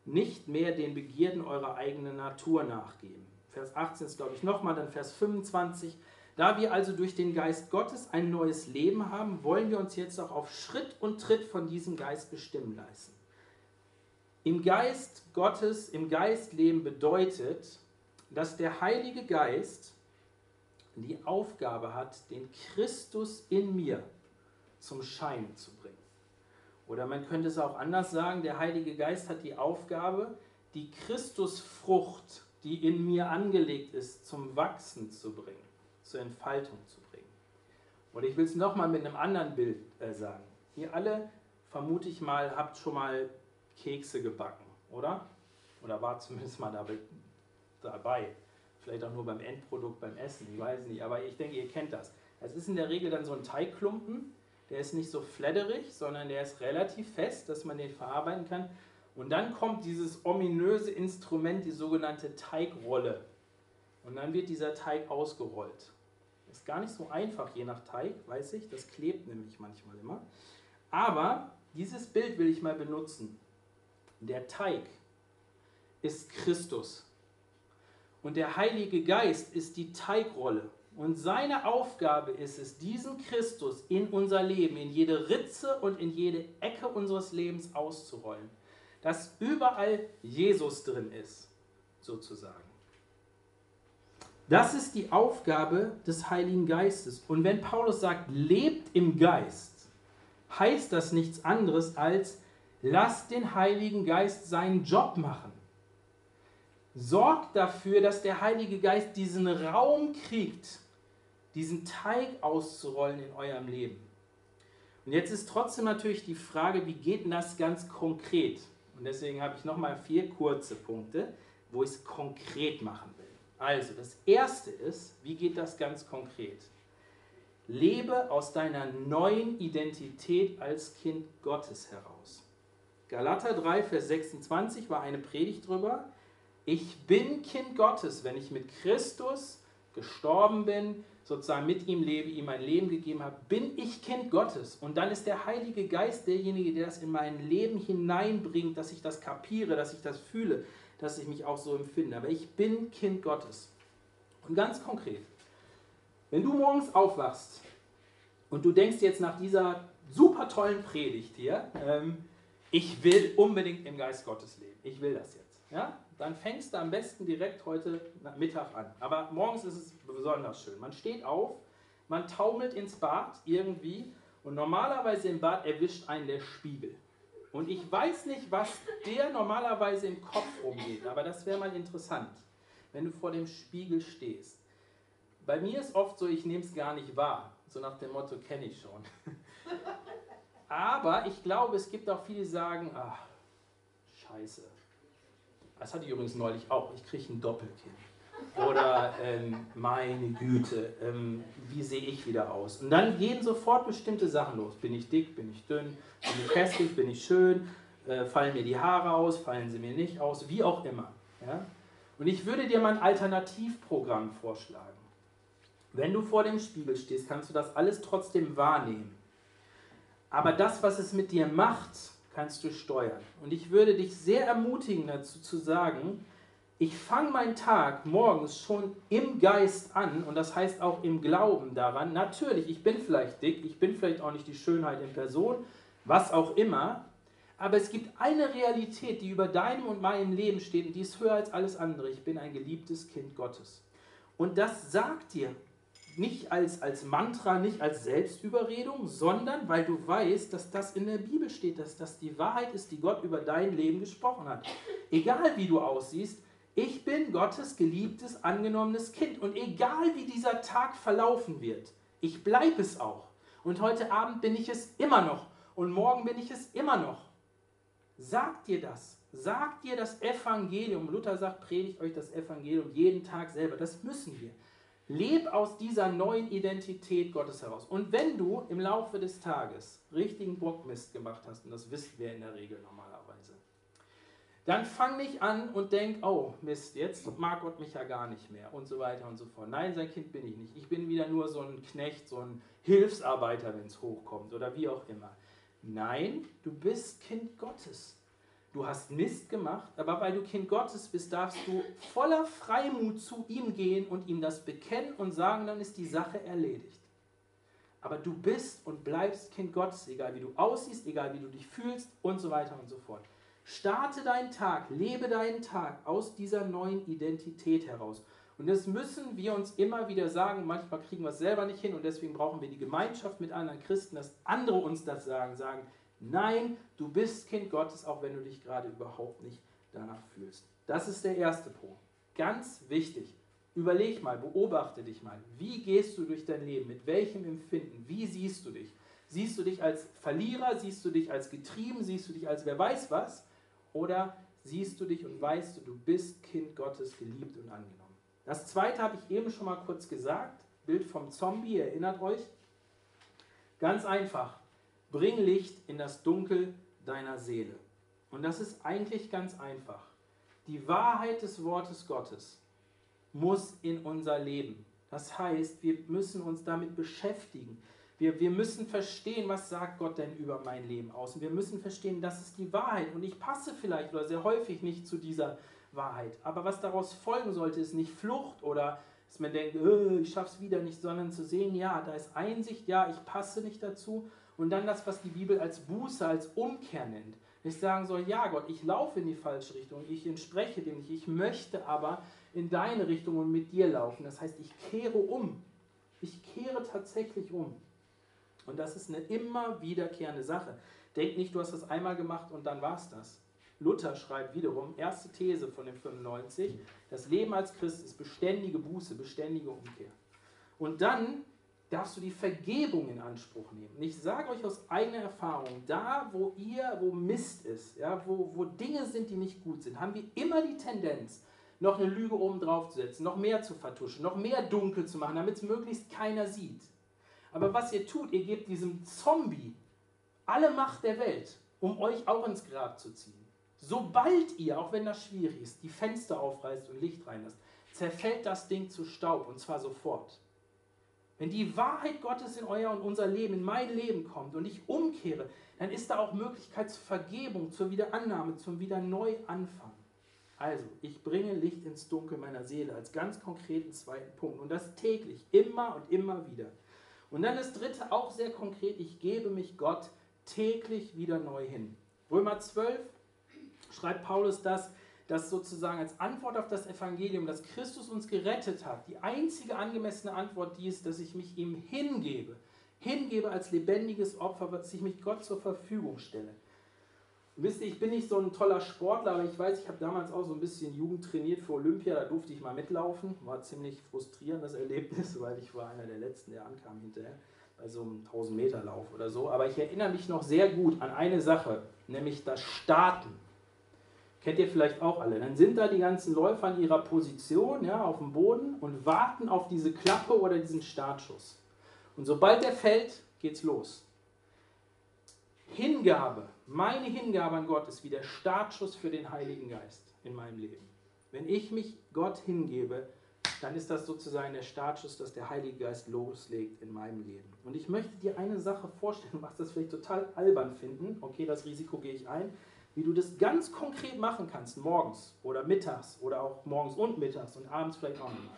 nicht mehr den Begierden eurer eigenen Natur nachgeben. Vers 18 ist, glaube ich, nochmal, dann Vers 25. Da wir also durch den Geist Gottes ein neues Leben haben, wollen wir uns jetzt auch auf Schritt und Tritt von diesem Geist bestimmen lassen. Im Geist Gottes, im Geist leben bedeutet, dass der Heilige Geist die Aufgabe hat, den Christus in mir zum Schein zu bringen. Oder man könnte es auch anders sagen, der Heilige Geist hat die Aufgabe, die Christusfrucht, die in mir angelegt ist, zum Wachsen zu bringen, zur Entfaltung zu bringen. Oder ich will es nochmal mit einem anderen Bild äh, sagen. Ihr alle, vermute ich mal, habt schon mal Kekse gebacken, oder? Oder war zumindest mal dabei. Vielleicht auch nur beim Endprodukt, beim Essen, ich weiß nicht. Aber ich denke, ihr kennt das. Es ist in der Regel dann so ein Teigklumpen, der ist nicht so fledderig, sondern der ist relativ fest, dass man den verarbeiten kann. Und dann kommt dieses ominöse Instrument, die sogenannte Teigrolle. Und dann wird dieser Teig ausgerollt. Ist gar nicht so einfach, je nach Teig, weiß ich. Das klebt nämlich manchmal immer. Aber dieses Bild will ich mal benutzen. Der Teig ist Christus. Und der Heilige Geist ist die Teigrolle. Und seine Aufgabe ist es, diesen Christus in unser Leben, in jede Ritze und in jede Ecke unseres Lebens auszurollen. Dass überall Jesus drin ist, sozusagen. Das ist die Aufgabe des Heiligen Geistes. Und wenn Paulus sagt, lebt im Geist, heißt das nichts anderes als, lasst den Heiligen Geist seinen Job machen. Sorgt dafür, dass der Heilige Geist diesen Raum kriegt, diesen Teig auszurollen in eurem Leben. Und jetzt ist trotzdem natürlich die Frage, wie geht denn das ganz konkret? Und deswegen habe ich nochmal vier kurze Punkte, wo ich es konkret machen will. Also, das erste ist, wie geht das ganz konkret? Lebe aus deiner neuen Identität als Kind Gottes heraus. Galater 3, Vers 26 war eine Predigt drüber. Ich bin Kind Gottes, wenn ich mit Christus gestorben bin, sozusagen mit ihm lebe, ihm mein Leben gegeben habe, bin ich Kind Gottes. Und dann ist der Heilige Geist derjenige, der das in mein Leben hineinbringt, dass ich das kapiere, dass ich das fühle, dass ich mich auch so empfinde. Aber ich bin Kind Gottes. Und ganz konkret, wenn du morgens aufwachst und du denkst jetzt nach dieser super tollen Predigt hier, ähm, ich will unbedingt im Geist Gottes leben. Ich will das jetzt. Ja? Dann fängst du am besten direkt heute Mittag an. Aber morgens ist es besonders schön. Man steht auf, man taumelt ins Bad irgendwie und normalerweise im Bad erwischt einen der Spiegel. Und ich weiß nicht, was der normalerweise im Kopf rumgeht, aber das wäre mal interessant, wenn du vor dem Spiegel stehst. Bei mir ist oft so, ich nehme es gar nicht wahr. So nach dem Motto kenne ich schon. Aber ich glaube, es gibt auch viele, die sagen, ach, scheiße, das hatte ich übrigens neulich auch. Ich kriege ein Doppelkinn. Oder ähm, meine Güte, ähm, wie sehe ich wieder aus? Und dann gehen sofort bestimmte Sachen los. Bin ich dick, bin ich dünn, bin ich hässlich, bin ich schön, äh, fallen mir die Haare aus, fallen sie mir nicht aus, wie auch immer. Ja? Und ich würde dir mal ein Alternativprogramm vorschlagen. Wenn du vor dem Spiegel stehst, kannst du das alles trotzdem wahrnehmen. Aber das, was es mit dir macht, kannst du steuern. Und ich würde dich sehr ermutigen dazu zu sagen, ich fange meinen Tag morgens schon im Geist an und das heißt auch im Glauben daran. Natürlich, ich bin vielleicht dick, ich bin vielleicht auch nicht die Schönheit in Person, was auch immer, aber es gibt eine Realität, die über deinem und meinem Leben steht und die ist höher als alles andere. Ich bin ein geliebtes Kind Gottes. Und das sagt dir, nicht als, als Mantra, nicht als Selbstüberredung, sondern weil du weißt, dass das in der Bibel steht, dass das die Wahrheit ist, die Gott über dein Leben gesprochen hat. Egal wie du aussiehst, ich bin Gottes geliebtes, angenommenes Kind. Und egal wie dieser Tag verlaufen wird, ich bleibe es auch. Und heute Abend bin ich es immer noch. Und morgen bin ich es immer noch. Sag dir das. Sag dir das Evangelium. Luther sagt, predigt euch das Evangelium jeden Tag selber. Das müssen wir. Leb aus dieser neuen Identität Gottes heraus. Und wenn du im Laufe des Tages richtigen Bockmist gemacht hast, und das wissen wir in der Regel normalerweise, dann fang nicht an und denk, oh Mist, jetzt mag Gott mich ja gar nicht mehr und so weiter und so fort. Nein, sein Kind bin ich nicht. Ich bin wieder nur so ein Knecht, so ein Hilfsarbeiter, wenn es hochkommt oder wie auch immer. Nein, du bist Kind Gottes. Du hast Mist gemacht, aber weil du Kind Gottes bist, darfst du voller Freimut zu ihm gehen und ihm das bekennen und sagen, dann ist die Sache erledigt. Aber du bist und bleibst Kind Gottes, egal wie du aussiehst, egal wie du dich fühlst und so weiter und so fort. Starte deinen Tag, lebe deinen Tag aus dieser neuen Identität heraus. Und das müssen wir uns immer wieder sagen. Manchmal kriegen wir es selber nicht hin und deswegen brauchen wir die Gemeinschaft mit anderen Christen, dass andere uns das sagen. Sagen, Nein, du bist Kind Gottes, auch wenn du dich gerade überhaupt nicht danach fühlst. Das ist der erste Punkt. Ganz wichtig. Überleg mal, beobachte dich mal. Wie gehst du durch dein Leben? Mit welchem Empfinden? Wie siehst du dich? Siehst du dich als Verlierer? Siehst du dich als getrieben? Siehst du dich als wer weiß was? Oder siehst du dich und weißt du, du bist Kind Gottes, geliebt und angenommen? Das zweite habe ich eben schon mal kurz gesagt. Bild vom Zombie, erinnert euch? Ganz einfach. Bring Licht in das Dunkel deiner Seele. Und das ist eigentlich ganz einfach. Die Wahrheit des Wortes Gottes muss in unser Leben Das heißt, wir müssen uns damit beschäftigen. Wir, wir müssen verstehen, was sagt Gott denn über mein Leben aus. Und wir müssen verstehen, das ist die Wahrheit. Und ich passe vielleicht oder sehr häufig nicht zu dieser Wahrheit. Aber was daraus folgen sollte, ist nicht Flucht oder dass man denkt, oh, ich schaffe es wieder nicht, sondern zu sehen, ja, da ist Einsicht, ja, ich passe nicht dazu. Und dann das, was die Bibel als Buße, als Umkehr nennt. Ich sagen soll, ja Gott, ich laufe in die falsche Richtung, ich entspreche dem nicht, ich möchte aber in deine Richtung und mit dir laufen. Das heißt, ich kehre um. Ich kehre tatsächlich um. Und das ist eine immer wiederkehrende Sache. Denk nicht, du hast das einmal gemacht und dann war es das. Luther schreibt wiederum, erste These von dem 95, das Leben als Christ ist beständige Buße, beständige Umkehr. Und dann darfst du die Vergebung in Anspruch nehmen. Und ich sage euch aus eigener Erfahrung, da wo ihr, wo Mist ist, ja, wo, wo Dinge sind, die nicht gut sind, haben wir immer die Tendenz, noch eine Lüge oben drauf zu setzen, noch mehr zu vertuschen, noch mehr dunkel zu machen, damit es möglichst keiner sieht. Aber was ihr tut, ihr gebt diesem Zombie alle Macht der Welt, um euch auch ins Grab zu ziehen. Sobald ihr, auch wenn das schwierig ist, die Fenster aufreißt und Licht reinlasst, zerfällt das Ding zu Staub und zwar sofort. Wenn die Wahrheit Gottes in euer und unser Leben, in mein Leben kommt und ich umkehre, dann ist da auch Möglichkeit zur Vergebung, zur Wiederannahme, zum Wiederneuanfang. Also, ich bringe Licht ins Dunkel meiner Seele als ganz konkreten zweiten Punkt und das täglich, immer und immer wieder. Und dann das dritte, auch sehr konkret, ich gebe mich Gott täglich wieder neu hin. Römer 12 schreibt Paulus das, dass sozusagen als Antwort auf das Evangelium, dass Christus uns gerettet hat, die einzige angemessene Antwort die ist, dass ich mich ihm hingebe. Hingebe als lebendiges Opfer, dass ich mich Gott zur Verfügung stelle. Wisst ihr, ich bin nicht so ein toller Sportler, aber ich weiß, ich habe damals auch so ein bisschen Jugend trainiert für Olympia, da durfte ich mal mitlaufen. War ziemlich frustrierendes Erlebnis, weil ich war einer der Letzten, der ankam hinterher, bei so einem 1000 Meter Lauf oder so. Aber ich erinnere mich noch sehr gut an eine Sache, nämlich das Starten. Kennt ihr vielleicht auch alle. Dann sind da die ganzen Läufer in ihrer Position ja, auf dem Boden und warten auf diese Klappe oder diesen Startschuss. Und sobald der fällt, geht's los. Hingabe, meine Hingabe an Gott ist wie der Startschuss für den Heiligen Geist in meinem Leben. Wenn ich mich Gott hingebe, dann ist das sozusagen der Startschuss, dass der Heilige Geist loslegt in meinem Leben. Und ich möchte dir eine Sache vorstellen, du machst das vielleicht total albern finden. Okay, das Risiko gehe ich ein wie du das ganz konkret machen kannst, morgens oder mittags oder auch morgens und mittags und abends vielleicht auch nochmal.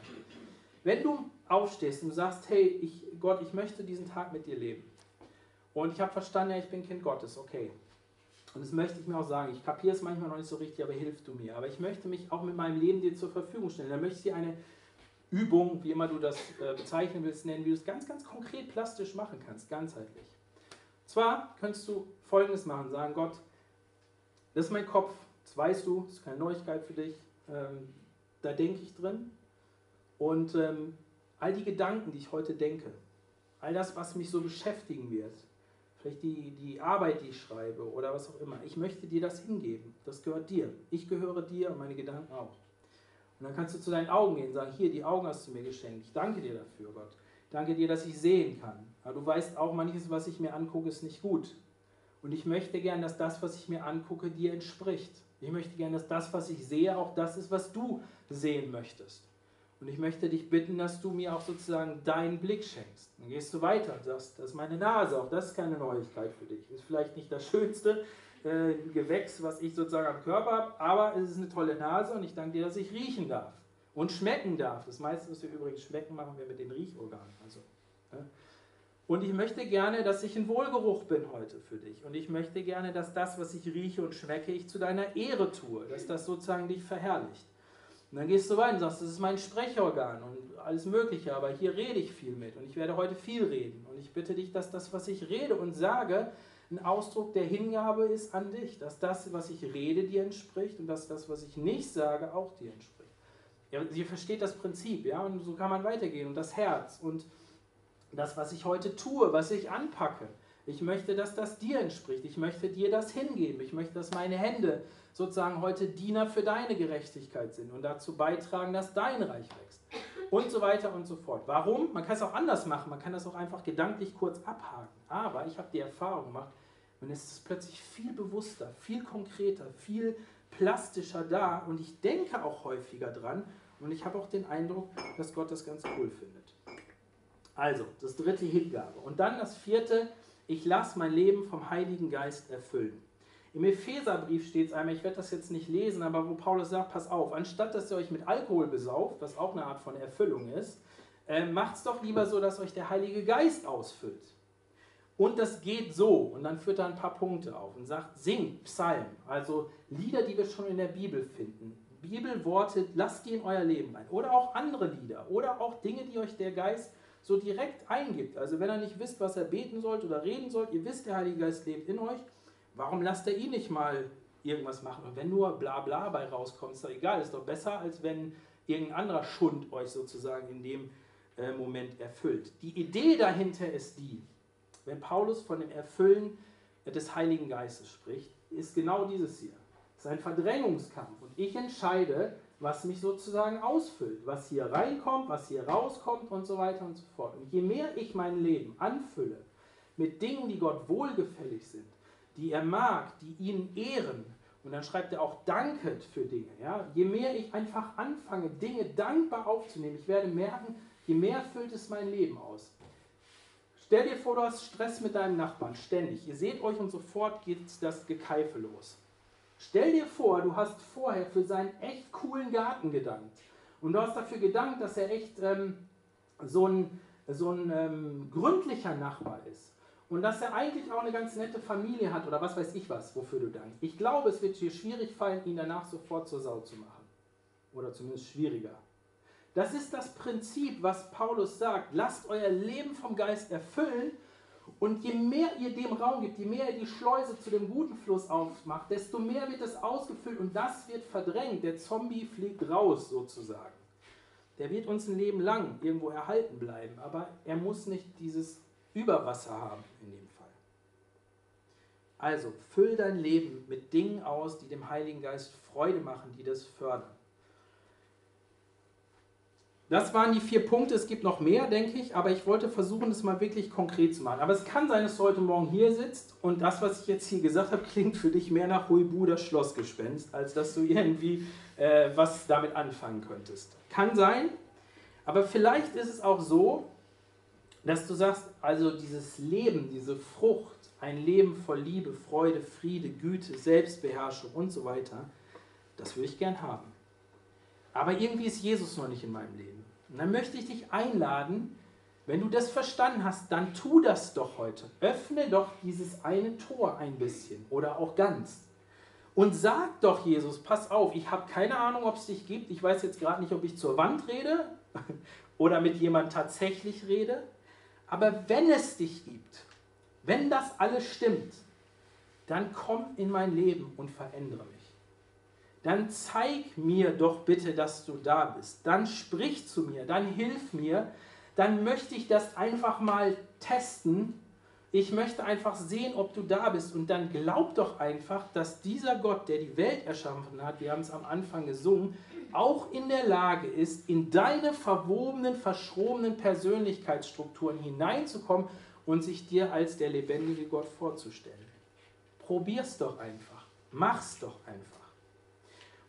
Wenn du aufstehst und sagst, hey, ich, Gott, ich möchte diesen Tag mit dir leben. Und ich habe verstanden, ja, ich bin Kind Gottes, okay. Und das möchte ich mir auch sagen. Ich kapiere es manchmal noch nicht so richtig, aber hilf du mir. Aber ich möchte mich auch mit meinem Leben dir zur Verfügung stellen. Dann möchte ich dir eine Übung, wie immer du das äh, bezeichnen willst, nennen, wie du es ganz, ganz konkret plastisch machen kannst, ganzheitlich. Und zwar könntest du Folgendes machen, sagen, Gott, das ist mein Kopf, das weißt du, das ist keine Neuigkeit für dich. Ähm, da denke ich drin. Und ähm, all die Gedanken, die ich heute denke, all das, was mich so beschäftigen wird, vielleicht die, die Arbeit, die ich schreibe oder was auch immer, ich möchte dir das hingeben. Das gehört dir. Ich gehöre dir und meine Gedanken auch. Und dann kannst du zu deinen Augen gehen und sagen, hier, die Augen hast du mir geschenkt. Ich danke dir dafür, Gott. Danke dir, dass ich sehen kann. Aber du weißt auch, manches, was ich mir angucke, ist nicht gut. Und ich möchte gern, dass das, was ich mir angucke, dir entspricht. Ich möchte gern, dass das, was ich sehe, auch das ist, was du sehen möchtest. Und ich möchte dich bitten, dass du mir auch sozusagen deinen Blick schenkst. Dann gehst du weiter und sagst, das ist meine Nase, auch das ist keine Neuigkeit für dich. Ist vielleicht nicht das schönste äh, Gewächs, was ich sozusagen am Körper habe, aber es ist eine tolle Nase und ich danke dir, dass ich riechen darf und schmecken darf. Das meiste, was wir übrigens schmecken, machen wir mit den Riechorganen. Also, ja. Und ich möchte gerne, dass ich ein Wohlgeruch bin heute für dich. Und ich möchte gerne, dass das, was ich rieche und schmecke, ich zu deiner Ehre tue, dass das sozusagen dich verherrlicht. Und dann gehst du weiter und sagst, das ist mein Sprechorgan und alles Mögliche, aber hier rede ich viel mit und ich werde heute viel reden. Und ich bitte dich, dass das, was ich rede und sage, ein Ausdruck der Hingabe ist an dich, dass das, was ich rede, dir entspricht und dass das, was ich nicht sage, auch dir entspricht. Ja, ihr versteht das Prinzip, ja, und so kann man weitergehen und das Herz und das, was ich heute tue, was ich anpacke. Ich möchte, dass das dir entspricht. Ich möchte dir das hingeben. Ich möchte, dass meine Hände sozusagen heute Diener für deine Gerechtigkeit sind und dazu beitragen, dass dein Reich wächst. Und so weiter und so fort. Warum? Man kann es auch anders machen. Man kann das auch einfach gedanklich kurz abhaken. Aber ich habe die Erfahrung gemacht, und es ist plötzlich viel bewusster, viel konkreter, viel plastischer da. Und ich denke auch häufiger dran. Und ich habe auch den Eindruck, dass Gott das ganz cool findet. Also, das dritte Hingabe. Und dann das vierte, ich lasse mein Leben vom Heiligen Geist erfüllen. Im Epheserbrief steht es einmal, ich werde das jetzt nicht lesen, aber wo Paulus sagt, pass auf, anstatt dass ihr euch mit Alkohol besauft, was auch eine Art von Erfüllung ist, äh, es doch lieber so, dass euch der Heilige Geist ausfüllt. Und das geht so, und dann führt er ein paar Punkte auf und sagt, singt Psalm, also Lieder, die wir schon in der Bibel finden. Bibelworte, lasst die in euer Leben ein. Oder auch andere Lieder. Oder auch Dinge, die euch der Geist so direkt eingibt. Also wenn ihr nicht wisst, was er beten sollt oder reden sollt, ihr wisst, der Heilige Geist lebt in euch, warum lasst ihr ihn nicht mal irgendwas machen? Und wenn nur bla bla bei rauskommt, ist doch egal, ist doch besser, als wenn irgendein anderer Schund euch sozusagen in dem äh, Moment erfüllt. Die Idee dahinter ist die, wenn Paulus von dem Erfüllen des Heiligen Geistes spricht, ist genau dieses hier. Es ist ein Verdrängungskampf und ich entscheide, was mich sozusagen ausfüllt, was hier reinkommt, was hier rauskommt und so weiter und so fort. Und je mehr ich mein Leben anfülle mit Dingen, die Gott wohlgefällig sind, die er mag, die ihn ehren, und dann schreibt er auch danket für Dinge. Ja? Je mehr ich einfach anfange, Dinge dankbar aufzunehmen, ich werde merken, je mehr füllt es mein Leben aus. Stell dir vor, du hast Stress mit deinem Nachbarn, ständig. Ihr seht euch und sofort geht das Gekeife los. Stell dir vor, du hast vorher für seinen echt coolen Garten gedankt. Und du hast dafür gedankt, dass er echt ähm, so ein, so ein ähm, gründlicher Nachbar ist. Und dass er eigentlich auch eine ganz nette Familie hat oder was weiß ich was, wofür du dankst. Ich glaube, es wird dir schwierig fallen, ihn danach sofort zur Sau zu machen. Oder zumindest schwieriger. Das ist das Prinzip, was Paulus sagt. Lasst euer Leben vom Geist erfüllen und je mehr ihr dem Raum gibt, je mehr ihr die Schleuse zu dem guten Fluss aufmacht, desto mehr wird es ausgefüllt und das wird verdrängt. Der Zombie fliegt raus sozusagen. Der wird uns ein Leben lang irgendwo erhalten bleiben, aber er muss nicht dieses Überwasser haben in dem Fall. Also füll dein Leben mit Dingen aus, die dem Heiligen Geist Freude machen, die das fördern. Das waren die vier Punkte. Es gibt noch mehr, denke ich, aber ich wollte versuchen, das mal wirklich konkret zu machen. Aber es kann sein, dass du heute Morgen hier sitzt und das, was ich jetzt hier gesagt habe, klingt für dich mehr nach Huibu, das Schlossgespenst, als dass du irgendwie äh, was damit anfangen könntest. Kann sein, aber vielleicht ist es auch so, dass du sagst, also dieses Leben, diese Frucht, ein Leben voll Liebe, Freude, Friede, Güte, Selbstbeherrschung und so weiter, das würde ich gern haben. Aber irgendwie ist Jesus noch nicht in meinem Leben. Und dann möchte ich dich einladen, wenn du das verstanden hast, dann tu das doch heute. Öffne doch dieses eine Tor ein bisschen oder auch ganz. Und sag doch Jesus, pass auf, ich habe keine Ahnung, ob es dich gibt. Ich weiß jetzt gerade nicht, ob ich zur Wand rede oder mit jemand tatsächlich rede. Aber wenn es dich gibt, wenn das alles stimmt, dann komm in mein Leben und verändere mich dann zeig mir doch bitte, dass du da bist. Dann sprich zu mir, dann hilf mir. Dann möchte ich das einfach mal testen. Ich möchte einfach sehen, ob du da bist. Und dann glaub doch einfach, dass dieser Gott, der die Welt erschaffen hat, wir haben es am Anfang gesungen, auch in der Lage ist, in deine verwobenen, verschrobenen Persönlichkeitsstrukturen hineinzukommen und sich dir als der lebendige Gott vorzustellen. Probier's doch einfach. Mach's doch einfach.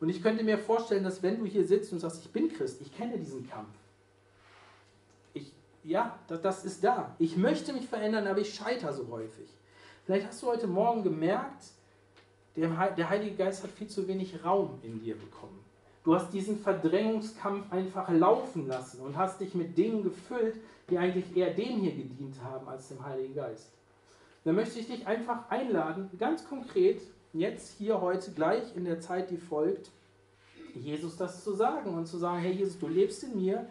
Und ich könnte mir vorstellen, dass wenn du hier sitzt und sagst, ich bin Christ, ich kenne diesen Kampf. Ich, ja, das, ist da. Ich möchte mich verändern, aber ich scheitere so häufig. Vielleicht hast du heute Morgen gemerkt, der, der Heilige Geist hat viel zu wenig Raum in dir bekommen. Du hast diesen Verdrängungskampf einfach laufen lassen und hast dich mit Dingen gefüllt, die eigentlich eher dem hier gedient haben als dem Heiligen Geist. Dann möchte ich dich einfach einladen, ganz konkret jetzt hier heute gleich in der Zeit, die folgt, Jesus das zu sagen und zu sagen, hey Jesus, du lebst in mir.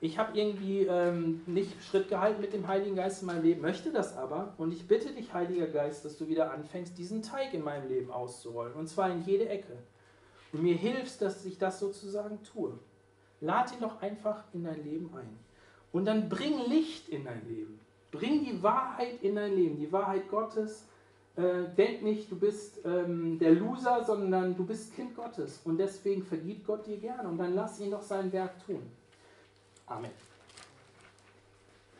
Ich habe irgendwie ähm, nicht Schritt gehalten mit dem Heiligen Geist in meinem Leben, möchte das aber. Und ich bitte dich, Heiliger Geist, dass du wieder anfängst, diesen Teig in meinem Leben auszurollen. Und zwar in jede Ecke. Und mir hilfst, dass ich das sozusagen tue. Lad ihn doch einfach in dein Leben ein. Und dann bring Licht in dein Leben. Bring die Wahrheit in dein Leben, die Wahrheit Gottes äh, denk nicht, du bist ähm, der Loser, sondern du bist Kind Gottes. Und deswegen vergibt Gott dir gerne. Und dann lass ihn doch sein Werk tun. Amen.